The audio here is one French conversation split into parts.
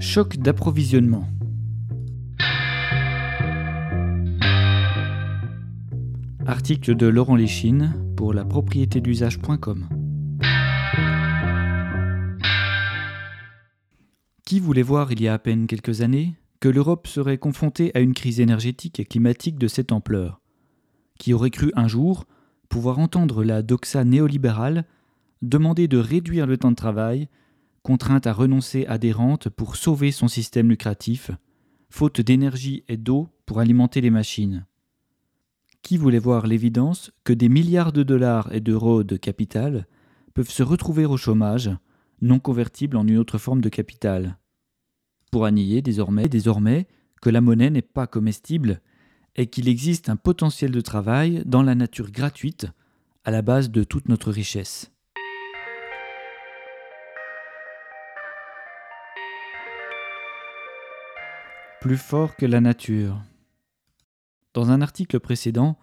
Choc d'approvisionnement. Article de Laurent Léchine pour la propriété d'usage.com. Qui voulait voir il y a à peine quelques années que l'Europe serait confrontée à une crise énergétique et climatique de cette ampleur? Qui aurait cru un jour pouvoir entendre la doxa néolibérale demander de réduire le temps de travail, contrainte à renoncer à des rentes pour sauver son système lucratif, faute d'énergie et d'eau pour alimenter les machines qui voulait voir l'évidence que des milliards de dollars et d'euros de capital peuvent se retrouver au chômage, non convertibles en une autre forme de capital? Pour annier désormais, désormais que la monnaie n'est pas comestible et qu'il existe un potentiel de travail dans la nature gratuite à la base de toute notre richesse. Plus fort que la nature. Dans un article précédent,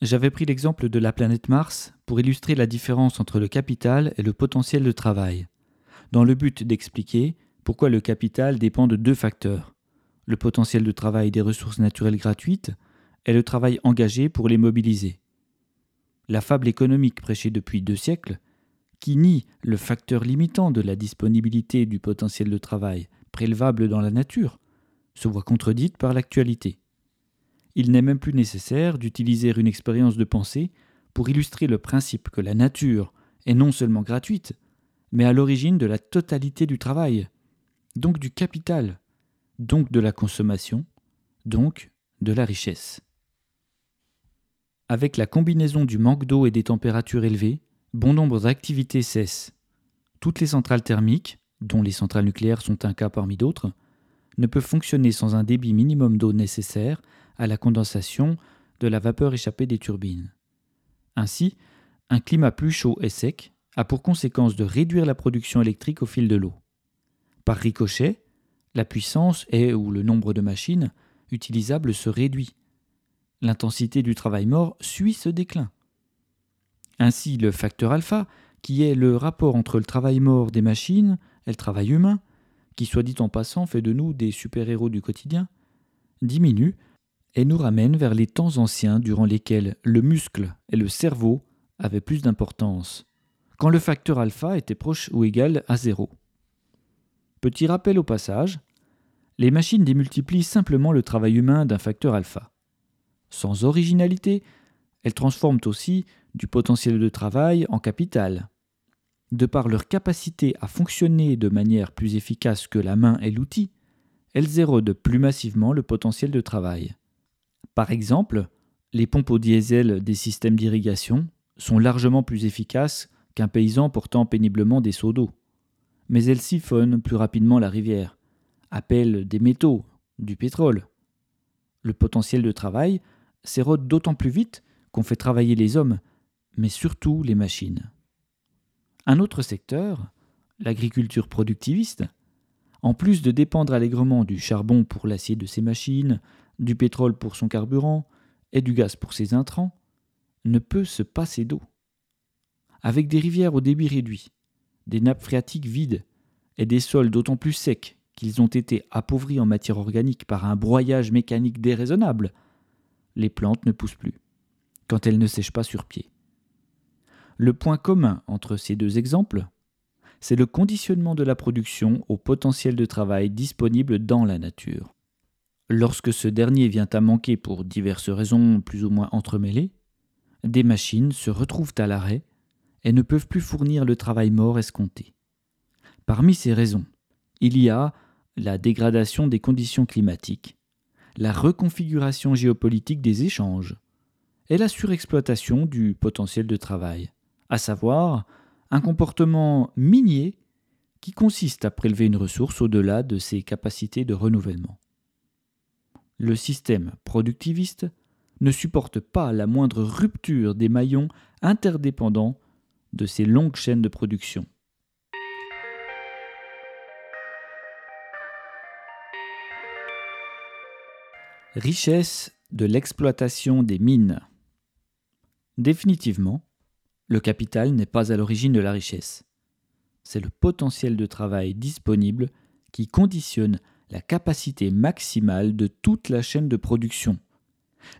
j'avais pris l'exemple de la planète Mars pour illustrer la différence entre le capital et le potentiel de travail, dans le but d'expliquer pourquoi le capital dépend de deux facteurs, le potentiel de travail des ressources naturelles gratuites et le travail engagé pour les mobiliser. La fable économique prêchée depuis deux siècles, qui nie le facteur limitant de la disponibilité du potentiel de travail prélevable dans la nature, se voit contredite par l'actualité. Il n'est même plus nécessaire d'utiliser une expérience de pensée pour illustrer le principe que la nature est non seulement gratuite, mais à l'origine de la totalité du travail, donc du capital, donc de la consommation, donc de la richesse. Avec la combinaison du manque d'eau et des températures élevées, bon nombre d'activités cessent. Toutes les centrales thermiques, dont les centrales nucléaires sont un cas parmi d'autres, ne peuvent fonctionner sans un débit minimum d'eau nécessaire à la condensation de la vapeur échappée des turbines. Ainsi, un climat plus chaud et sec a pour conséquence de réduire la production électrique au fil de l'eau. Par ricochet, la puissance et ou le nombre de machines utilisables se réduit. L'intensité du travail mort suit ce déclin. Ainsi, le facteur alpha, qui est le rapport entre le travail mort des machines et le travail humain, qui soit dit en passant fait de nous des super-héros du quotidien, diminue et nous ramène vers les temps anciens durant lesquels le muscle et le cerveau avaient plus d'importance, quand le facteur alpha était proche ou égal à zéro. Petit rappel au passage, les machines démultiplient simplement le travail humain d'un facteur alpha. Sans originalité, elles transforment aussi du potentiel de travail en capital. De par leur capacité à fonctionner de manière plus efficace que la main et l'outil, elles érodent plus massivement le potentiel de travail. Par exemple, les pompes au diesel des systèmes d'irrigation sont largement plus efficaces qu'un paysan portant péniblement des seaux d'eau. Mais elles siphonnent plus rapidement la rivière, appellent des métaux, du pétrole. Le potentiel de travail s'érode d'autant plus vite qu'on fait travailler les hommes, mais surtout les machines. Un autre secteur, l'agriculture productiviste, en plus de dépendre allègrement du charbon pour l'acier de ses machines, du pétrole pour son carburant et du gaz pour ses intrants, ne peut se passer d'eau. Avec des rivières au débit réduit, des nappes phréatiques vides et des sols d'autant plus secs qu'ils ont été appauvris en matière organique par un broyage mécanique déraisonnable, les plantes ne poussent plus, quand elles ne sèchent pas sur pied. Le point commun entre ces deux exemples, c'est le conditionnement de la production au potentiel de travail disponible dans la nature. Lorsque ce dernier vient à manquer pour diverses raisons plus ou moins entremêlées, des machines se retrouvent à l'arrêt et ne peuvent plus fournir le travail mort escompté. Parmi ces raisons, il y a la dégradation des conditions climatiques, la reconfiguration géopolitique des échanges et la surexploitation du potentiel de travail, à savoir un comportement minier qui consiste à prélever une ressource au-delà de ses capacités de renouvellement le système productiviste ne supporte pas la moindre rupture des maillons interdépendants de ces longues chaînes de production. Richesse de l'exploitation des mines. Définitivement, le capital n'est pas à l'origine de la richesse. C'est le potentiel de travail disponible qui conditionne la capacité maximale de toute la chaîne de production.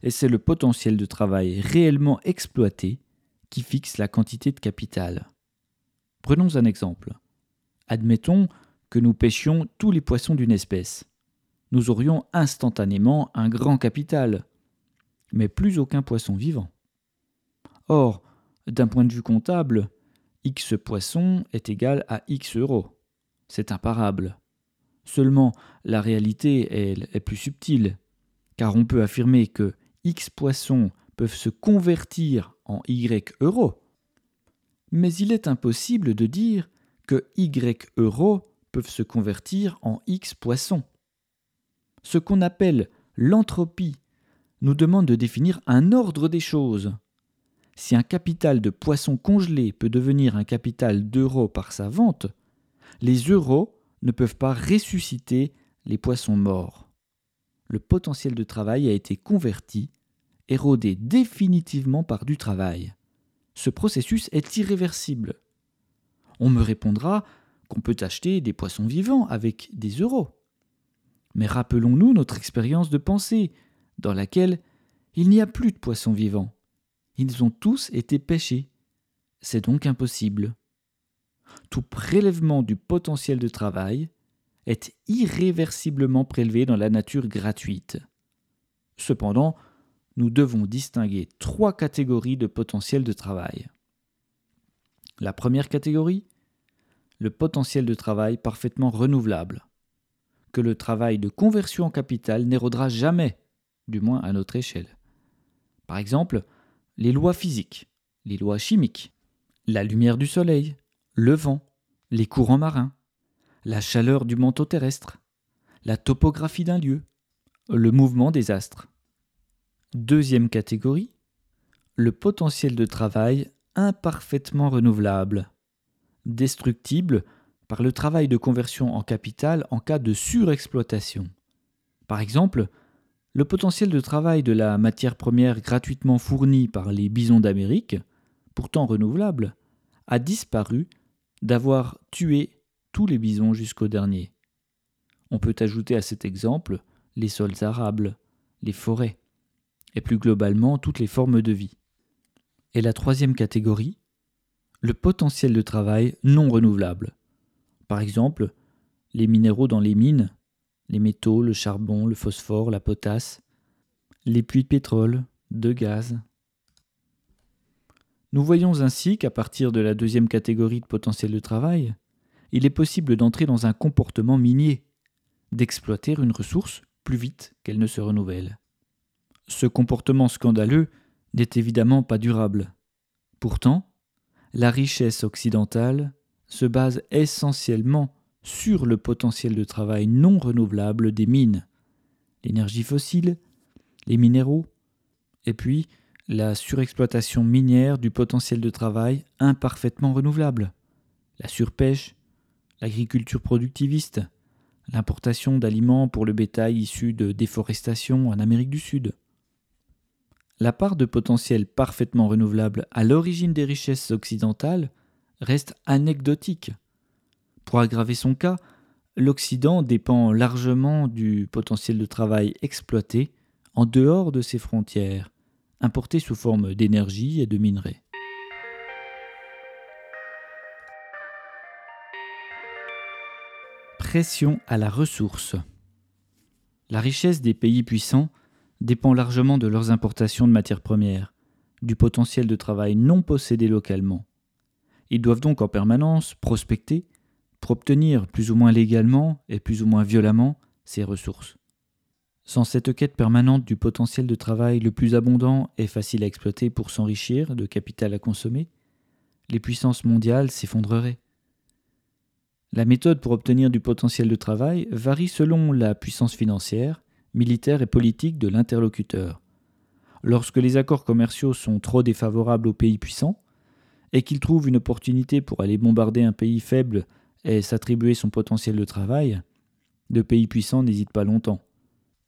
Et c'est le potentiel de travail réellement exploité qui fixe la quantité de capital. Prenons un exemple. Admettons que nous pêchions tous les poissons d'une espèce. Nous aurions instantanément un grand capital, mais plus aucun poisson vivant. Or, d'un point de vue comptable, X poisson est égal à X euros. C'est imparable. Seulement, la réalité, elle, est plus subtile, car on peut affirmer que X poissons peuvent se convertir en Y euros. Mais il est impossible de dire que Y euros peuvent se convertir en X poissons. Ce qu'on appelle l'entropie nous demande de définir un ordre des choses. Si un capital de poissons congelés peut devenir un capital d'euros par sa vente, les euros ne peuvent pas ressusciter les poissons morts. Le potentiel de travail a été converti, érodé définitivement par du travail. Ce processus est irréversible. On me répondra qu'on peut acheter des poissons vivants avec des euros. Mais rappelons-nous notre expérience de pensée, dans laquelle il n'y a plus de poissons vivants. Ils ont tous été pêchés. C'est donc impossible. Tout prélèvement du potentiel de travail est irréversiblement prélevé dans la nature gratuite. Cependant, nous devons distinguer trois catégories de potentiel de travail. La première catégorie, le potentiel de travail parfaitement renouvelable, que le travail de conversion en capital n'érodera jamais, du moins à notre échelle. Par exemple, les lois physiques, les lois chimiques, la lumière du soleil, le vent, les courants marins, la chaleur du manteau terrestre, la topographie d'un lieu, le mouvement des astres. Deuxième catégorie, le potentiel de travail imparfaitement renouvelable, destructible par le travail de conversion en capital en cas de surexploitation. Par exemple, le potentiel de travail de la matière première gratuitement fournie par les bisons d'Amérique, pourtant renouvelable, a disparu d'avoir tué tous les bisons jusqu'au dernier. On peut ajouter à cet exemple les sols arables, les forêts, et plus globalement toutes les formes de vie. Et la troisième catégorie, le potentiel de travail non renouvelable. Par exemple, les minéraux dans les mines les métaux, le charbon, le phosphore, la potasse, les puits de pétrole, de gaz. Nous voyons ainsi qu'à partir de la deuxième catégorie de potentiel de travail, il est possible d'entrer dans un comportement minier, d'exploiter une ressource plus vite qu'elle ne se renouvelle. Ce comportement scandaleux n'est évidemment pas durable. Pourtant, la richesse occidentale se base essentiellement sur le potentiel de travail non renouvelable des mines, l'énergie fossile, les minéraux, et puis la surexploitation minière du potentiel de travail imparfaitement renouvelable, la surpêche, l'agriculture productiviste, l'importation d'aliments pour le bétail issu de déforestation en Amérique du Sud. La part de potentiel parfaitement renouvelable à l'origine des richesses occidentales reste anecdotique pour aggraver son cas, l'Occident dépend largement du potentiel de travail exploité en dehors de ses frontières, importé sous forme d'énergie et de minerais. Pression à la ressource. La richesse des pays puissants dépend largement de leurs importations de matières premières, du potentiel de travail non possédé localement. Ils doivent donc en permanence prospecter pour obtenir plus ou moins légalement et plus ou moins violemment ces ressources. Sans cette quête permanente du potentiel de travail le plus abondant et facile à exploiter pour s'enrichir de capital à consommer, les puissances mondiales s'effondreraient. La méthode pour obtenir du potentiel de travail varie selon la puissance financière, militaire et politique de l'interlocuteur. Lorsque les accords commerciaux sont trop défavorables aux pays puissants, et qu'ils trouvent une opportunité pour aller bombarder un pays faible et s'attribuer son potentiel de travail, le pays puissant n'hésite pas longtemps.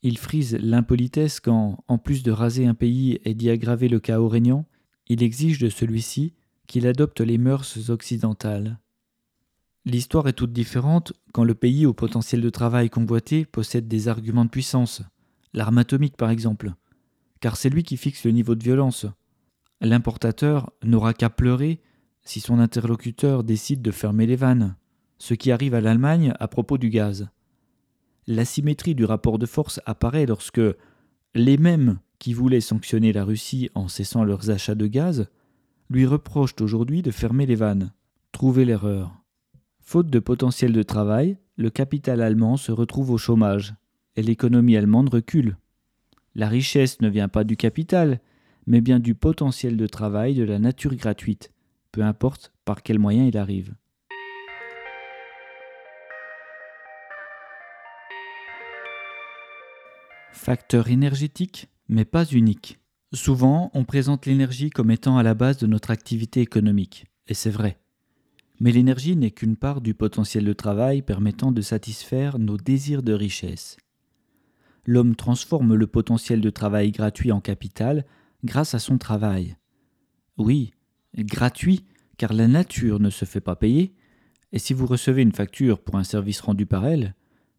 Il frise l'impolitesse quand, en plus de raser un pays et d'y aggraver le chaos régnant, il exige de celui-ci qu'il adopte les mœurs occidentales. L'histoire est toute différente quand le pays au potentiel de travail convoité possède des arguments de puissance, l'arme atomique par exemple, car c'est lui qui fixe le niveau de violence. L'importateur n'aura qu'à pleurer si son interlocuteur décide de fermer les vannes, ce qui arrive à l'Allemagne à propos du gaz. L'asymétrie du rapport de force apparaît lorsque les mêmes qui voulaient sanctionner la Russie en cessant leurs achats de gaz lui reprochent aujourd'hui de fermer les vannes. Trouvez l'erreur. Faute de potentiel de travail, le capital allemand se retrouve au chômage et l'économie allemande recule. La richesse ne vient pas du capital, mais bien du potentiel de travail de la nature gratuite, peu importe par quel moyen il arrive. Facteur énergétique, mais pas unique. Souvent, on présente l'énergie comme étant à la base de notre activité économique, et c'est vrai. Mais l'énergie n'est qu'une part du potentiel de travail permettant de satisfaire nos désirs de richesse. L'homme transforme le potentiel de travail gratuit en capital grâce à son travail. Oui, gratuit, car la nature ne se fait pas payer, et si vous recevez une facture pour un service rendu par elle,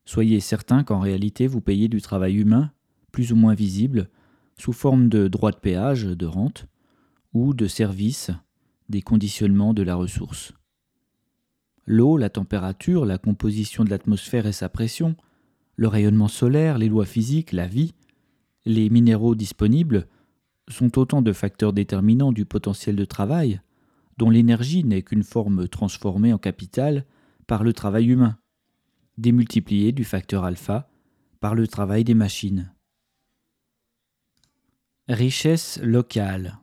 soyez certain qu'en réalité vous payez du travail humain, plus ou moins visible, sous forme de droits de péage, de rente, ou de services, des conditionnements de la ressource. L'eau, la température, la composition de l'atmosphère et sa pression, le rayonnement solaire, les lois physiques, la vie, les minéraux disponibles sont autant de facteurs déterminants du potentiel de travail, dont l'énergie n'est qu'une forme transformée en capital par le travail humain, démultipliée du facteur alpha par le travail des machines. Richesse locale.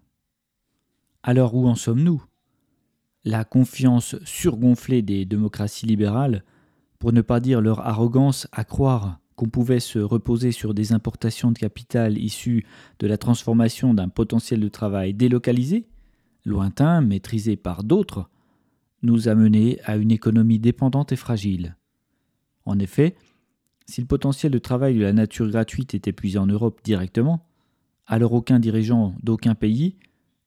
Alors où en sommes-nous? La confiance surgonflée des démocraties libérales, pour ne pas dire leur arrogance à croire qu'on pouvait se reposer sur des importations de capital issues de la transformation d'un potentiel de travail délocalisé, lointain, maîtrisé par d'autres, nous a mené à une économie dépendante et fragile. En effet, si le potentiel de travail de la nature gratuite est épuisé en Europe directement, alors aucun dirigeant d'aucun pays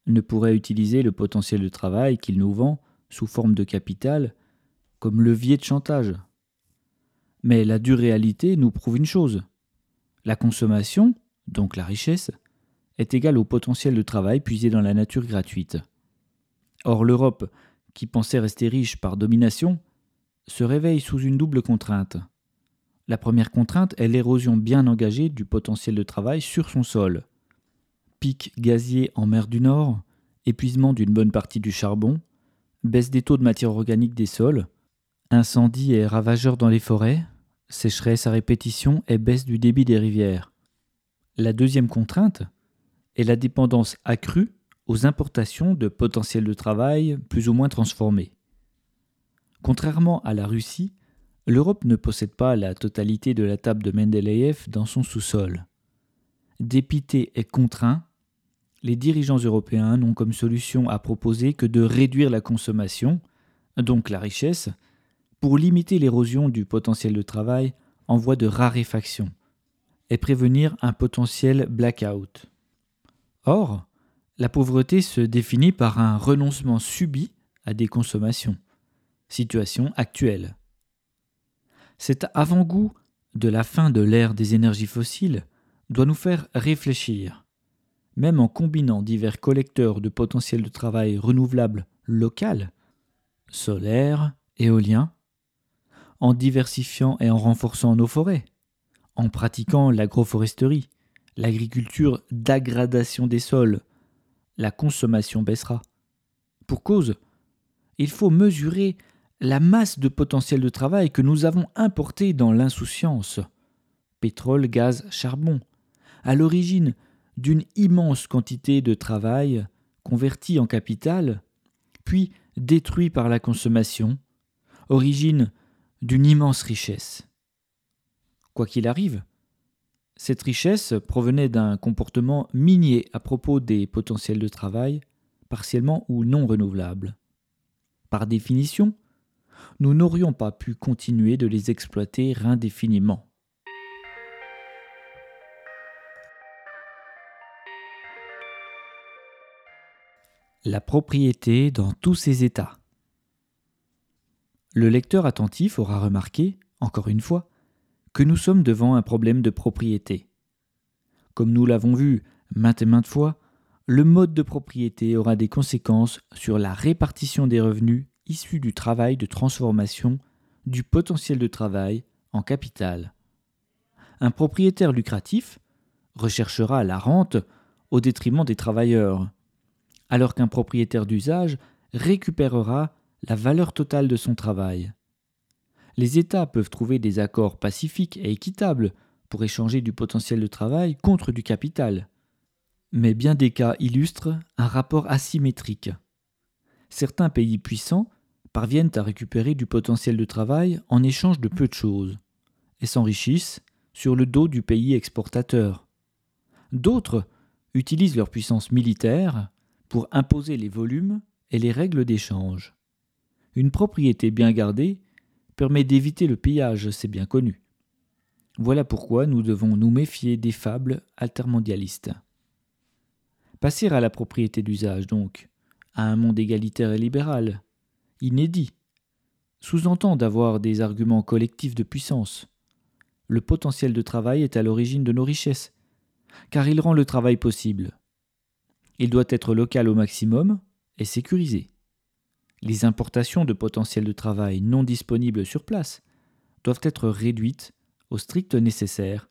ne pourrait utiliser le potentiel de travail qu'il nous vend sous forme de capital comme levier de chantage. Mais la dure réalité nous prouve une chose. La consommation, donc la richesse, est égale au potentiel de travail puisé dans la nature gratuite. Or l'Europe, qui pensait rester riche par domination, se réveille sous une double contrainte. La première contrainte est l'érosion bien engagée du potentiel de travail sur son sol pic gazier en mer du Nord, épuisement d'une bonne partie du charbon, baisse des taux de matière organique des sols, incendies et ravageurs dans les forêts, sécheresse à répétition et baisse du débit des rivières. La deuxième contrainte est la dépendance accrue aux importations de potentiel de travail plus ou moins transformés. Contrairement à la Russie, l'Europe ne possède pas la totalité de la table de Mendeleïev dans son sous-sol. Dépité et contraint, les dirigeants européens n'ont comme solution à proposer que de réduire la consommation, donc la richesse, pour limiter l'érosion du potentiel de travail en voie de raréfaction et prévenir un potentiel blackout. Or, la pauvreté se définit par un renoncement subi à des consommations, situation actuelle. Cet avant-goût de la fin de l'ère des énergies fossiles doit nous faire réfléchir même en combinant divers collecteurs de potentiel de travail renouvelable local, solaire, éolien, en diversifiant et en renforçant nos forêts, en pratiquant l'agroforesterie, l'agriculture d'aggradation des sols, la consommation baissera. Pour cause, il faut mesurer la masse de potentiel de travail que nous avons importé dans l'insouciance. Pétrole, gaz, charbon. À l'origine, d'une immense quantité de travail converti en capital, puis détruit par la consommation, origine d'une immense richesse. Quoi qu'il arrive, cette richesse provenait d'un comportement minier à propos des potentiels de travail, partiellement ou non renouvelables. Par définition, nous n'aurions pas pu continuer de les exploiter indéfiniment. la propriété dans tous ses états. Le lecteur attentif aura remarqué, encore une fois, que nous sommes devant un problème de propriété. Comme nous l'avons vu maintes et maintes fois, le mode de propriété aura des conséquences sur la répartition des revenus issus du travail de transformation du potentiel de travail en capital. Un propriétaire lucratif recherchera la rente au détriment des travailleurs, alors qu'un propriétaire d'usage récupérera la valeur totale de son travail. Les États peuvent trouver des accords pacifiques et équitables pour échanger du potentiel de travail contre du capital mais bien des cas illustrent un rapport asymétrique. Certains pays puissants parviennent à récupérer du potentiel de travail en échange de peu de choses, et s'enrichissent sur le dos du pays exportateur. D'autres utilisent leur puissance militaire pour imposer les volumes et les règles d'échange. Une propriété bien gardée permet d'éviter le pillage, c'est bien connu. Voilà pourquoi nous devons nous méfier des fables altermondialistes. Passer à la propriété d'usage, donc, à un monde égalitaire et libéral, inédit, sous-entend d'avoir des arguments collectifs de puissance. Le potentiel de travail est à l'origine de nos richesses, car il rend le travail possible. Il doit être local au maximum et sécurisé. Les importations de potentiel de travail non disponibles sur place doivent être réduites au strict nécessaire,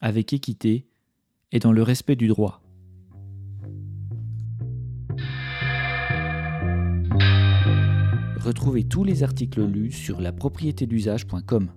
avec équité et dans le respect du droit. Retrouvez tous les articles lus sur la d'usage.com.